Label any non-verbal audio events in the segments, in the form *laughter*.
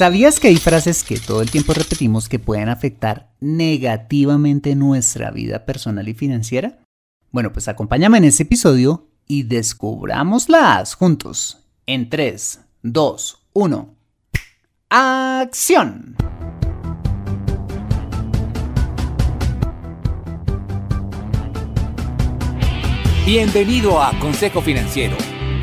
¿Sabías que hay frases que todo el tiempo repetimos que pueden afectar negativamente nuestra vida personal y financiera? Bueno, pues acompáñame en este episodio y descubrámoslas juntos. En 3, 2, 1. ¡Acción! Bienvenido a Consejo Financiero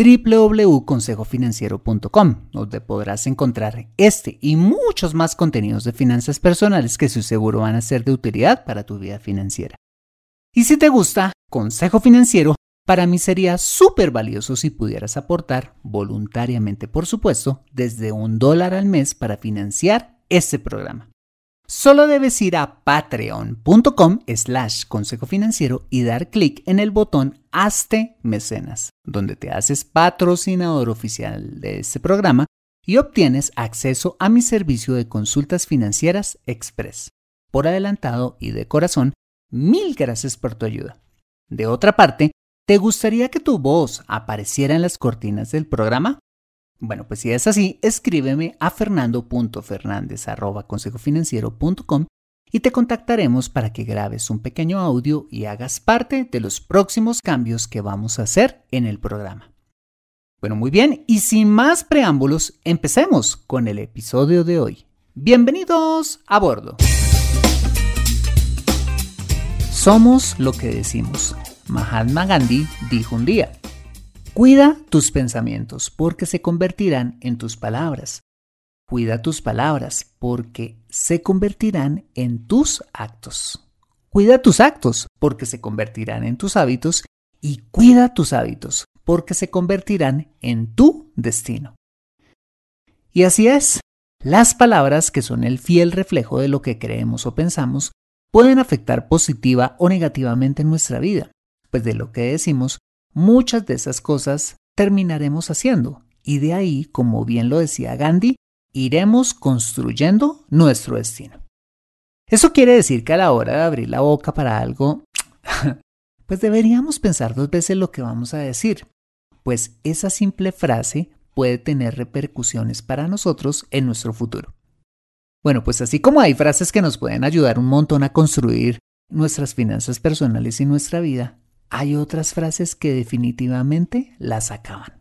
www.consejofinanciero.com, donde podrás encontrar este y muchos más contenidos de finanzas personales que su seguro van a ser de utilidad para tu vida financiera. Y si te gusta Consejo Financiero, para mí sería súper valioso si pudieras aportar, voluntariamente por supuesto, desde un dólar al mes para financiar este programa. Solo debes ir a patreon.com slash consejo financiero y dar clic en el botón Hazte Mecenas, donde te haces patrocinador oficial de este programa y obtienes acceso a mi servicio de consultas financieras express. Por adelantado y de corazón, mil gracias por tu ayuda. De otra parte, ¿te gustaría que tu voz apareciera en las cortinas del programa? Bueno, pues si es así, escríbeme a fernando.fernandez.consejofinanciero.com y te contactaremos para que grabes un pequeño audio y hagas parte de los próximos cambios que vamos a hacer en el programa. Bueno, muy bien, y sin más preámbulos, empecemos con el episodio de hoy. Bienvenidos a bordo. Somos lo que decimos. Mahatma Gandhi dijo un día, Cuida tus pensamientos porque se convertirán en tus palabras. Cuida tus palabras porque se convertirán en tus actos. Cuida tus actos porque se convertirán en tus hábitos y cuida tus hábitos porque se convertirán en tu destino. Y así es, las palabras, que son el fiel reflejo de lo que creemos o pensamos, pueden afectar positiva o negativamente en nuestra vida, pues de lo que decimos muchas de esas cosas terminaremos haciendo. Y de ahí, como bien lo decía Gandhi, iremos construyendo nuestro destino. Eso quiere decir que a la hora de abrir la boca para algo, *clears throat* pues deberíamos pensar dos veces lo que vamos a decir, pues esa simple frase puede tener repercusiones para nosotros en nuestro futuro. Bueno, pues así como hay frases que nos pueden ayudar un montón a construir nuestras finanzas personales y nuestra vida, hay otras frases que definitivamente las acaban.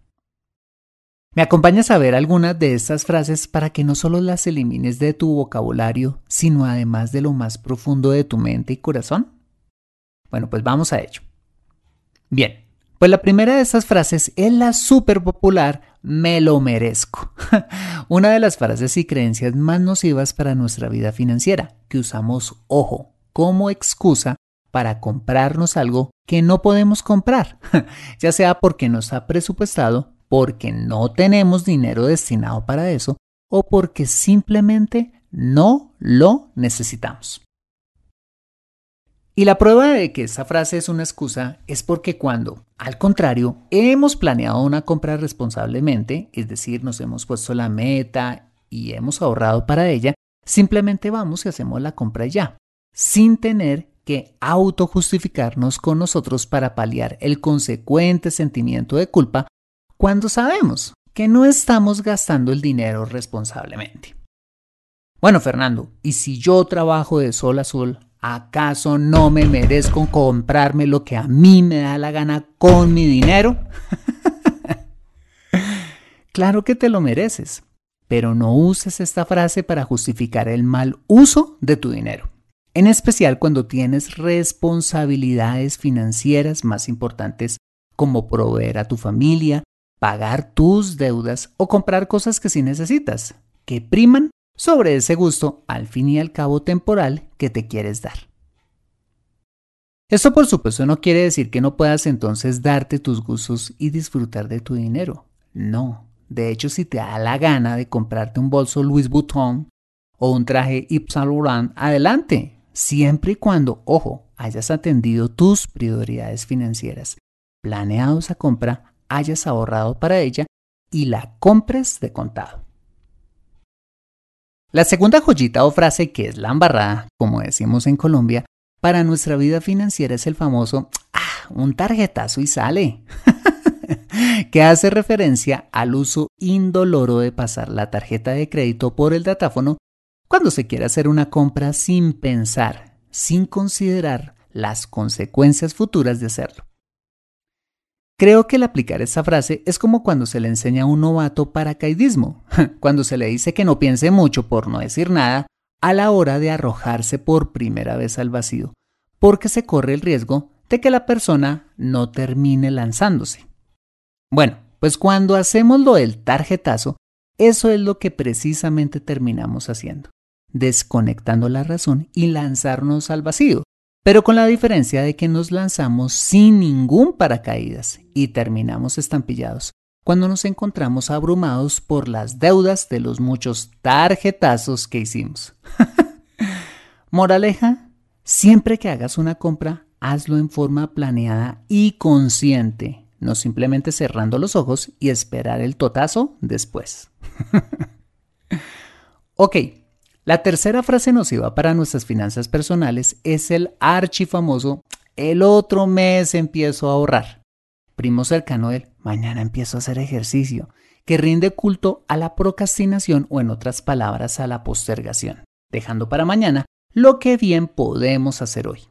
¿Me acompañas a ver algunas de estas frases para que no solo las elimines de tu vocabulario, sino además de lo más profundo de tu mente y corazón? Bueno, pues vamos a ello. Bien, pues la primera de estas frases es la súper popular me lo merezco. *laughs* Una de las frases y creencias más nocivas para nuestra vida financiera, que usamos, ojo, como excusa para comprarnos algo que no podemos comprar, *laughs* ya sea porque no está presupuestado, porque no tenemos dinero destinado para eso o porque simplemente no lo necesitamos. Y la prueba de que esa frase es una excusa es porque cuando, al contrario, hemos planeado una compra responsablemente, es decir, nos hemos puesto la meta y hemos ahorrado para ella, simplemente vamos y hacemos la compra ya, sin tener autojustificarnos con nosotros para paliar el consecuente sentimiento de culpa cuando sabemos que no estamos gastando el dinero responsablemente. Bueno, Fernando, ¿y si yo trabajo de sol a sol, acaso no me merezco comprarme lo que a mí me da la gana con mi dinero? *laughs* claro que te lo mereces, pero no uses esta frase para justificar el mal uso de tu dinero, en especial cuando tienes responsabilidades financieras más importantes como proveer a tu familia, pagar tus deudas o comprar cosas que sí necesitas, que priman sobre ese gusto al fin y al cabo temporal que te quieres dar. Esto por supuesto no quiere decir que no puedas entonces darte tus gustos y disfrutar de tu dinero. No. De hecho, si te da la gana de comprarte un bolso Louis Vuitton o un traje Yves Saint Laurent, adelante, siempre y cuando, ojo, hayas atendido tus prioridades financieras, planeado esa compra, hayas ahorrado para ella y la compres de contado. La segunda joyita o frase que es la embarrada, como decimos en Colombia, para nuestra vida financiera es el famoso ah, un tarjetazo y sale, *laughs* que hace referencia al uso indoloro de pasar la tarjeta de crédito por el datáfono cuando se quiere hacer una compra sin pensar, sin considerar las consecuencias futuras de hacerlo. Creo que el aplicar esta frase es como cuando se le enseña a un novato paracaidismo, *laughs* cuando se le dice que no piense mucho por no decir nada a la hora de arrojarse por primera vez al vacío, porque se corre el riesgo de que la persona no termine lanzándose. Bueno, pues cuando hacemos lo del tarjetazo, eso es lo que precisamente terminamos haciendo, desconectando la razón y lanzarnos al vacío, pero con la diferencia de que nos lanzamos sin ningún paracaídas y terminamos estampillados cuando nos encontramos abrumados por las deudas de los muchos tarjetazos que hicimos. *laughs* Moraleja, siempre que hagas una compra, hazlo en forma planeada y consciente, no simplemente cerrando los ojos y esperar el totazo después. *laughs* ok, la tercera frase nociva para nuestras finanzas personales es el archifamoso el otro mes empiezo a ahorrar. Primo cercano del mañana empiezo a hacer ejercicio, que rinde culto a la procrastinación o en otras palabras a la postergación, dejando para mañana lo que bien podemos hacer hoy.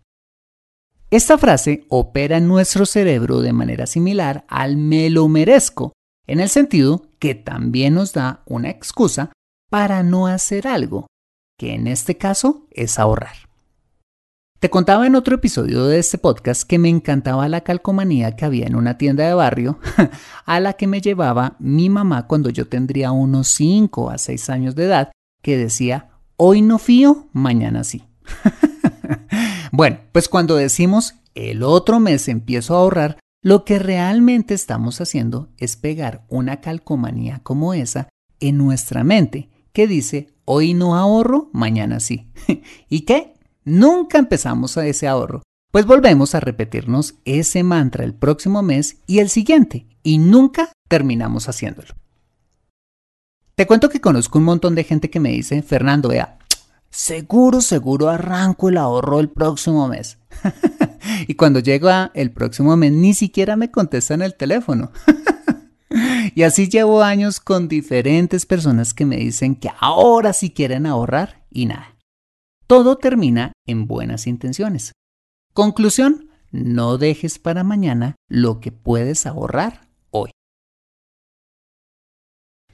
Esta frase opera en nuestro cerebro de manera similar al me lo merezco, en el sentido que también nos da una excusa para no hacer algo, que en este caso es ahorrar. Te contaba en otro episodio de este podcast que me encantaba la calcomanía que había en una tienda de barrio *laughs* a la que me llevaba mi mamá cuando yo tendría unos 5 a 6 años de edad, que decía, hoy no fío, mañana sí. *laughs* bueno, pues cuando decimos el otro mes empiezo a ahorrar, lo que realmente estamos haciendo es pegar una calcomanía como esa en nuestra mente que dice Hoy no ahorro, mañana sí. *laughs* ¿Y qué? Nunca empezamos a ese ahorro. Pues volvemos a repetirnos ese mantra el próximo mes y el siguiente, y nunca terminamos haciéndolo. Te cuento que conozco un montón de gente que me dice, Fernando, vea, seguro, seguro arranco el ahorro el próximo mes. *laughs* y cuando llega el próximo mes ni siquiera me contestan el teléfono. *laughs* Y así llevo años con diferentes personas que me dicen que ahora sí quieren ahorrar y nada. Todo termina en buenas intenciones. Conclusión, no dejes para mañana lo que puedes ahorrar hoy.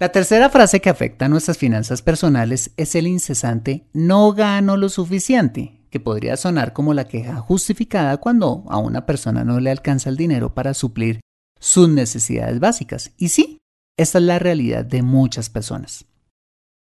La tercera frase que afecta a nuestras finanzas personales es el incesante no gano lo suficiente, que podría sonar como la queja justificada cuando a una persona no le alcanza el dinero para suplir sus necesidades básicas. Y sí, esta es la realidad de muchas personas.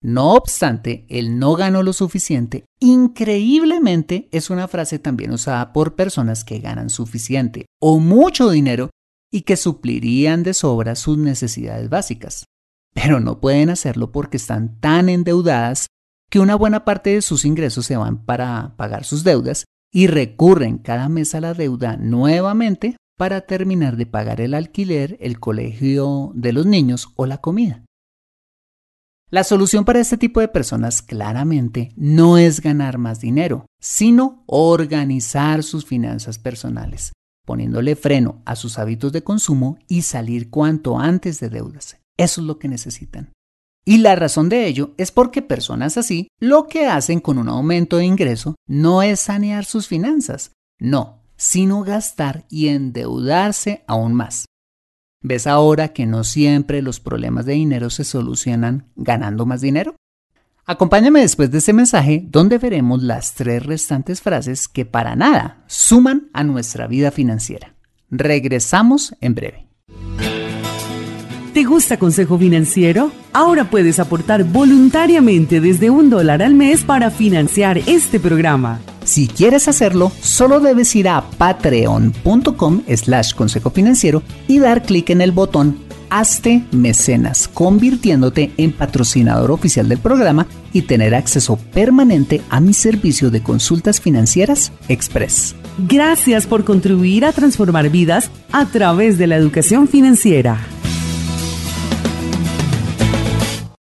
No obstante, el no gano lo suficiente, increíblemente es una frase también usada por personas que ganan suficiente o mucho dinero y que suplirían de sobra sus necesidades básicas. Pero no pueden hacerlo porque están tan endeudadas que una buena parte de sus ingresos se van para pagar sus deudas y recurren cada mes a la deuda nuevamente para terminar de pagar el alquiler, el colegio de los niños o la comida. La solución para este tipo de personas claramente no es ganar más dinero, sino organizar sus finanzas personales, poniéndole freno a sus hábitos de consumo y salir cuanto antes de deudas. Eso es lo que necesitan. Y la razón de ello es porque personas así lo que hacen con un aumento de ingreso no es sanear sus finanzas, no, sino gastar y endeudarse aún más. ¿Ves ahora que no siempre los problemas de dinero se solucionan ganando más dinero? Acompáñame después de este mensaje donde veremos las tres restantes frases que para nada suman a nuestra vida financiera. Regresamos en breve. ¿Te gusta Consejo Financiero? Ahora puedes aportar voluntariamente desde un dólar al mes para financiar este programa. Si quieres hacerlo, solo debes ir a patreon.com slash consejo financiero y dar clic en el botón Hazte Mecenas, convirtiéndote en patrocinador oficial del programa y tener acceso permanente a mi servicio de consultas financieras Express. Gracias por contribuir a transformar vidas a través de la educación financiera.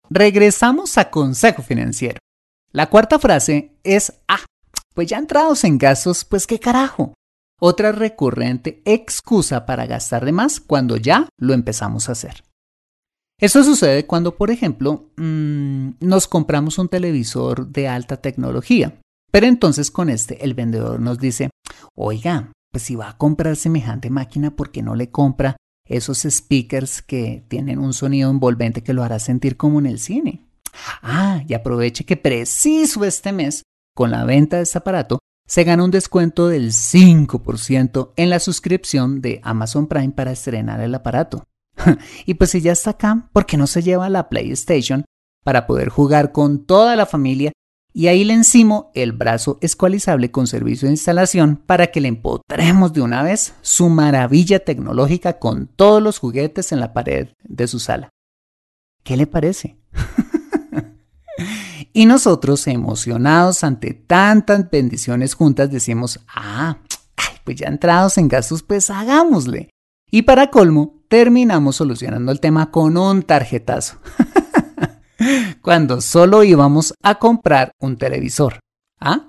Regresamos a Consejo Financiero. La cuarta frase es, ah, pues ya entrados en gastos, pues qué carajo. Otra recurrente excusa para gastar de más cuando ya lo empezamos a hacer. Esto sucede cuando, por ejemplo, mmm, nos compramos un televisor de alta tecnología, pero entonces con este el vendedor nos dice, oiga, pues si va a comprar semejante máquina, ¿por qué no le compra esos speakers que tienen un sonido envolvente que lo hará sentir como en el cine? Ah, y aproveche que preciso este mes con la venta de este aparato, se gana un descuento del 5% en la suscripción de Amazon Prime para estrenar el aparato. *laughs* y pues si ya está acá, ¿por qué no se lleva la PlayStation para poder jugar con toda la familia? Y ahí le encimo el brazo escualizable con servicio de instalación para que le empotremos de una vez su maravilla tecnológica con todos los juguetes en la pared de su sala. ¿Qué le parece? *laughs* Y nosotros, emocionados ante tantas bendiciones juntas, decimos, ah, pues ya entrados en gastos, pues hagámosle. Y para colmo, terminamos solucionando el tema con un tarjetazo. *laughs* *laughs* Cuando solo íbamos a comprar un televisor. ¿Ah?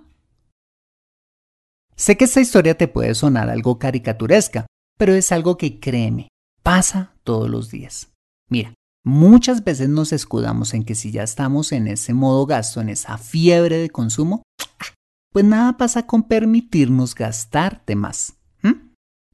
Sé que esta historia te puede sonar algo caricaturesca, pero es algo que créeme, pasa todos los días. Mira, Muchas veces nos escudamos en que si ya estamos en ese modo gasto, en esa fiebre de consumo, *tsk* pues nada pasa con permitirnos gastar de más.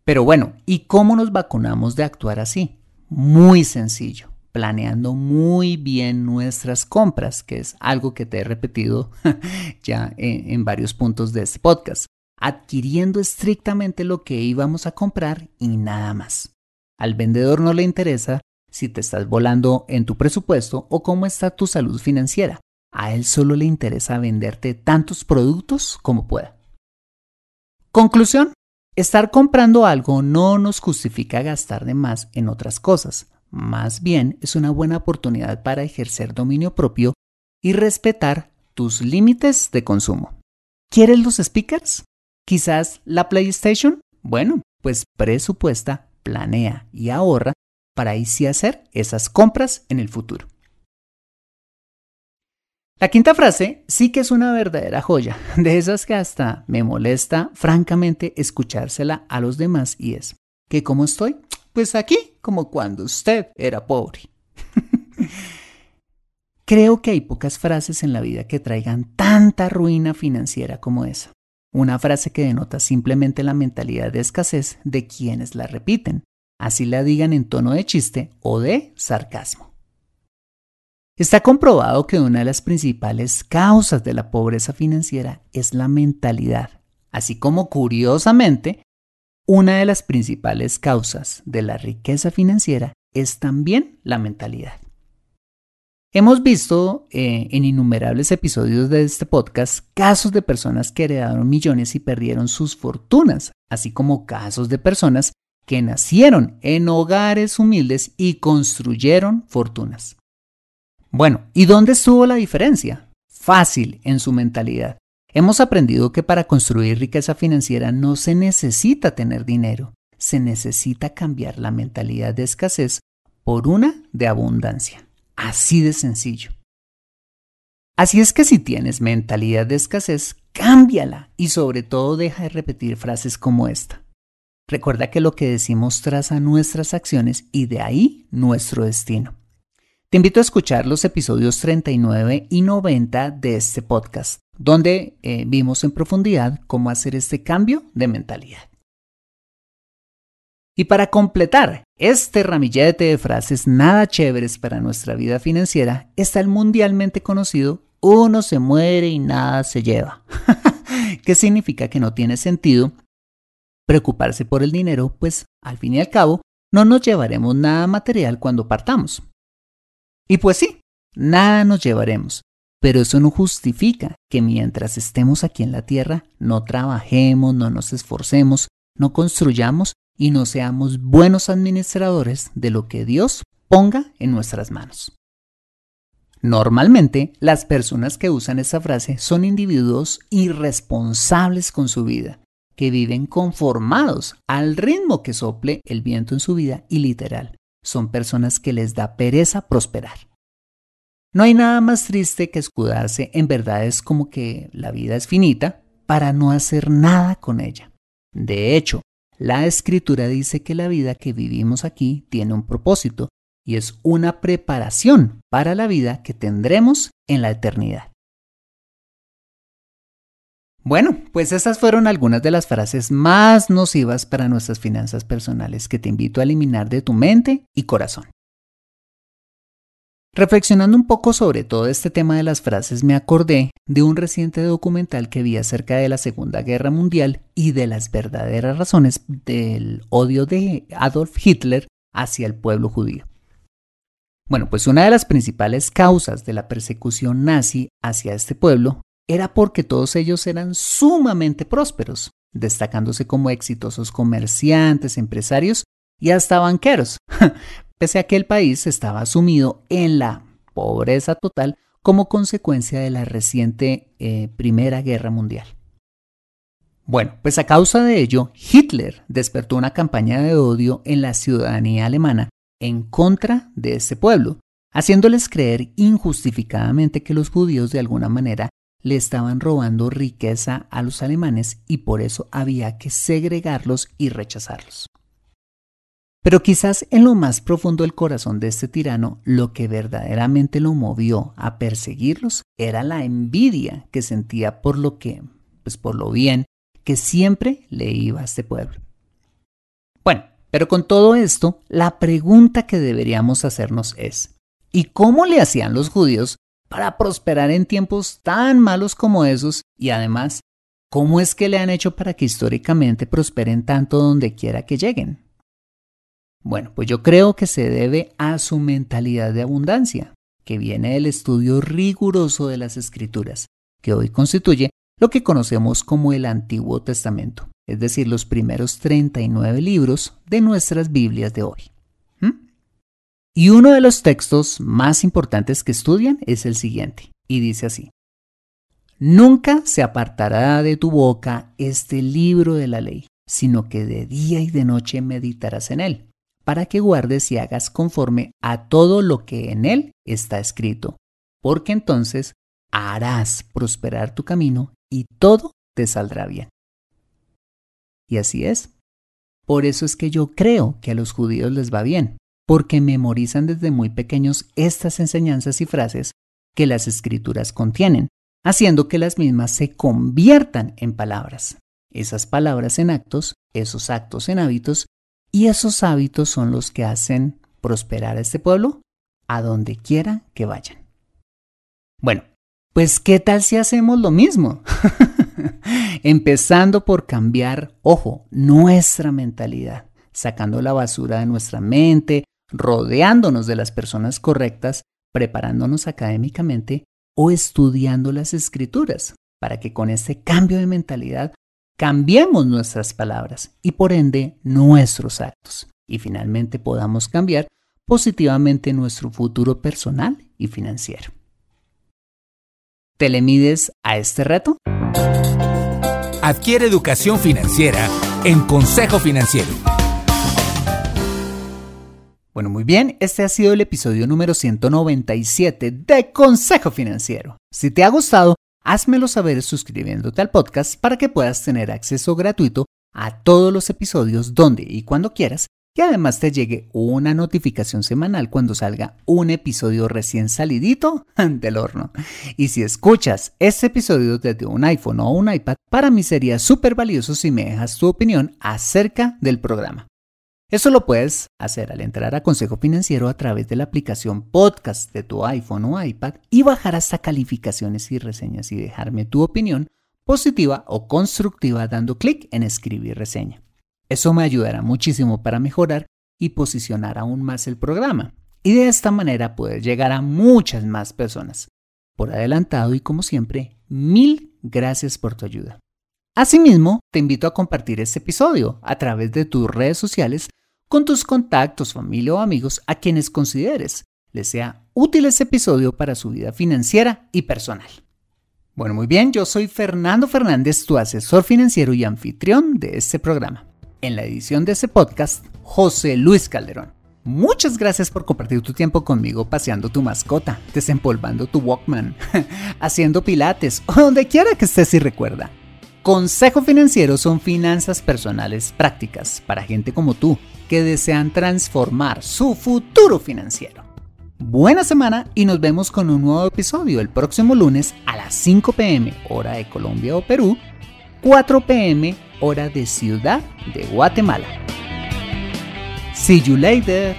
Pero bueno, ¿y cómo nos vacunamos de actuar así? Muy sencillo, planeando muy bien nuestras compras, que es algo que te he repetido *laughs* ya en, varios puntos de este podcast, adquiriendo estrictamente lo que íbamos a comprar y nada más. Al vendedor no le interesa si te estás volando en tu presupuesto o cómo está tu salud financiera. A él solo le interesa venderte tantos productos como pueda. Conclusión. Estar comprando algo no nos justifica gastar de más en otras cosas. Más bien es una buena oportunidad para ejercer dominio propio y respetar tus límites de consumo. ¿Quieres los speakers? ¿Quizás la PlayStation? Bueno, pues presupuesta, planea y ahorra para ahí sí hacer esas compras en el futuro. La quinta frase sí que es una verdadera joya, de esas que hasta me molesta francamente escuchársela a los demás y es que como estoy, pues aquí como cuando usted era pobre. *laughs* Creo que hay pocas frases en la vida que traigan tanta ruina financiera como esa. Una frase que denota simplemente la mentalidad de escasez de quienes la repiten, así la digan en tono de chiste o de sarcasmo. Está comprobado que una de las principales causas de la pobreza financiera es la mentalidad, así como curiosamente, una de las principales causas de la riqueza financiera es también la mentalidad. Hemos visto eh, en innumerables episodios de este podcast casos de personas que heredaron millones y perdieron sus fortunas, así como casos de personas que nacieron en hogares humildes y construyeron fortunas. Bueno, ¿y dónde estuvo la diferencia? Fácil en su mentalidad. Hemos aprendido que para construir riqueza financiera no se necesita tener dinero, se necesita cambiar la mentalidad de escasez por una de abundancia. Así de sencillo. Así es que si tienes mentalidad de escasez, cámbiala y sobre todo deja de repetir frases como esta. Recuerda que lo que decimos traza nuestras acciones y de ahí nuestro destino. Te invito a escuchar los episodios 39 y 90 de este podcast, donde eh, vimos en profundidad cómo hacer este cambio de mentalidad. Y para completar este ramillete de frases nada chéveres para nuestra vida financiera está el mundialmente conocido uno se muere y nada se lleva. *laughs* ¿Qué significa que no tiene sentido preocuparse por el dinero? Pues al fin y al cabo no nos llevaremos nada material cuando partamos. Y pues sí, nada nos llevaremos, pero eso no justifica que mientras estemos aquí en la tierra no trabajemos, no nos esforcemos, no construyamos y no seamos buenos administradores de lo que Dios ponga en nuestras manos. Normalmente, las personas que usan esa frase son individuos irresponsables con su vida, que viven conformados al ritmo que sople el viento en su vida y literal, son personas que les da pereza prosperar. No hay nada más triste que escudarse en verdades como que la vida es finita para no hacer nada con ella. De hecho, la escritura dice que la vida que vivimos aquí tiene un propósito y es una preparación para la vida que tendremos en la eternidad. Bueno, pues esas fueron algunas de las frases más nocivas para nuestras finanzas personales que te invito a eliminar de tu mente y corazón. Reflexionando un poco sobre todo este tema de las frases, me acordé de un reciente documental que vi acerca de la Segunda Guerra Mundial y de las verdaderas razones del odio de Adolf Hitler hacia el pueblo judío. Bueno, pues una de las principales causas de la persecución nazi hacia este pueblo era porque todos ellos eran sumamente prósperos, destacándose como exitosos comerciantes, empresarios y hasta banqueros, *laughs* pese a que el país estaba sumido en la pobreza total como consecuencia de la reciente eh, Primera Guerra Mundial. Bueno, pues a causa de ello, Hitler despertó una campaña de odio en la ciudadanía alemana en contra de este pueblo, haciéndoles creer injustificadamente que los judíos de alguna manera le estaban robando riqueza a los alemanes y por eso había que segregarlos y rechazarlos. Pero quizás en lo más profundo del corazón de este tirano, lo que verdaderamente lo movió a perseguirlos era la envidia que sentía por lo que, pues por lo bien que siempre le iba a este pueblo. Bueno, pero con todo esto, la pregunta que deberíamos hacernos es, ¿y cómo le hacían los judíos para prosperar en tiempos tan malos como esos? Y además, ¿cómo es que le han hecho para que históricamente prosperen tanto donde quiera que lleguen? Bueno, pues yo creo que se debe a su mentalidad de abundancia, que viene del estudio riguroso de las escrituras, que hoy constituye lo que conocemos como el Antiguo Testamento, es decir, los primeros 39 libros de nuestras Biblias de hoy. Y uno de los textos más importantes que estudian es el siguiente, y dice así, Nunca se apartará de tu boca este libro de la ley, sino que de día y de noche meditarás en él para que guardes y hagas conforme a todo lo que en él está escrito, porque entonces harás prosperar tu camino y todo te saldrá bien. Y así es. Por eso es que yo creo que a los judíos les va bien, porque memorizan desde muy pequeños estas enseñanzas y frases que las escrituras contienen, haciendo que las mismas se conviertan en palabras. Esas palabras en actos, esos actos en hábitos y esos hábitos son los que hacen prosperar a este pueblo a donde quiera que vayan. Bueno, pues ¿qué tal si hacemos lo mismo? *laughs* Empezando por cambiar, ojo, nuestra mentalidad, sacando la basura de nuestra mente, rodeándonos de las personas correctas, preparándonos académicamente o estudiando las escrituras, para que con este cambio de mentalidad cambiemos nuestras palabras y por ende nuestros actos y finalmente podamos cambiar positivamente nuestro futuro personal y financiero. ¿Te le mides a este reto? Adquiere educación financiera en Consejo Financiero. Bueno, muy bien, este ha sido el episodio número 197 de Consejo Financiero. Si te ha gustado, házmelo saber suscribiéndote al podcast para que puedas tener acceso gratuito a todos los episodios donde y cuando quieras y además te llegue una notificación semanal cuando salga un episodio recién salidito *laughs* del horno. Y si escuchas este episodio desde un iPhone o un iPad, para mí sería súper valioso si me dejas tu opinión acerca del programa. Eso lo puedes hacer al entrar a Consejo Financiero a través de la aplicación podcast de tu iPhone o iPad y bajar hasta calificaciones y reseñas y dejarme tu opinión positiva o constructiva dando clic en escribir reseña. Eso me ayudará muchísimo para mejorar y posicionar aún más el programa y de esta manera poder llegar a muchas más personas. Por adelantado y como siempre, mil gracias por tu ayuda. Asimismo, te invito a compartir este episodio a través de tus redes sociales con tus contactos, familia o amigos a quienes consideres les sea útil este episodio para su vida financiera y personal. Bueno, muy bien, yo soy Fernando Fernández, tu asesor financiero y anfitrión de este programa. En la edición de este podcast, José Luis Calderón. Muchas gracias por compartir tu tiempo conmigo paseando tu mascota, desempolvando tu Walkman, *laughs* haciendo pilates o *laughs* donde quiera que estés y recuerda. Consejo Financiero son finanzas personales prácticas para gente como tú que desean transformar su futuro financiero. Buena semana y nos vemos con un nuevo episodio el próximo lunes a las 5 pm hora de Colombia o Perú, 4 pm hora de Ciudad de Guatemala. See you later.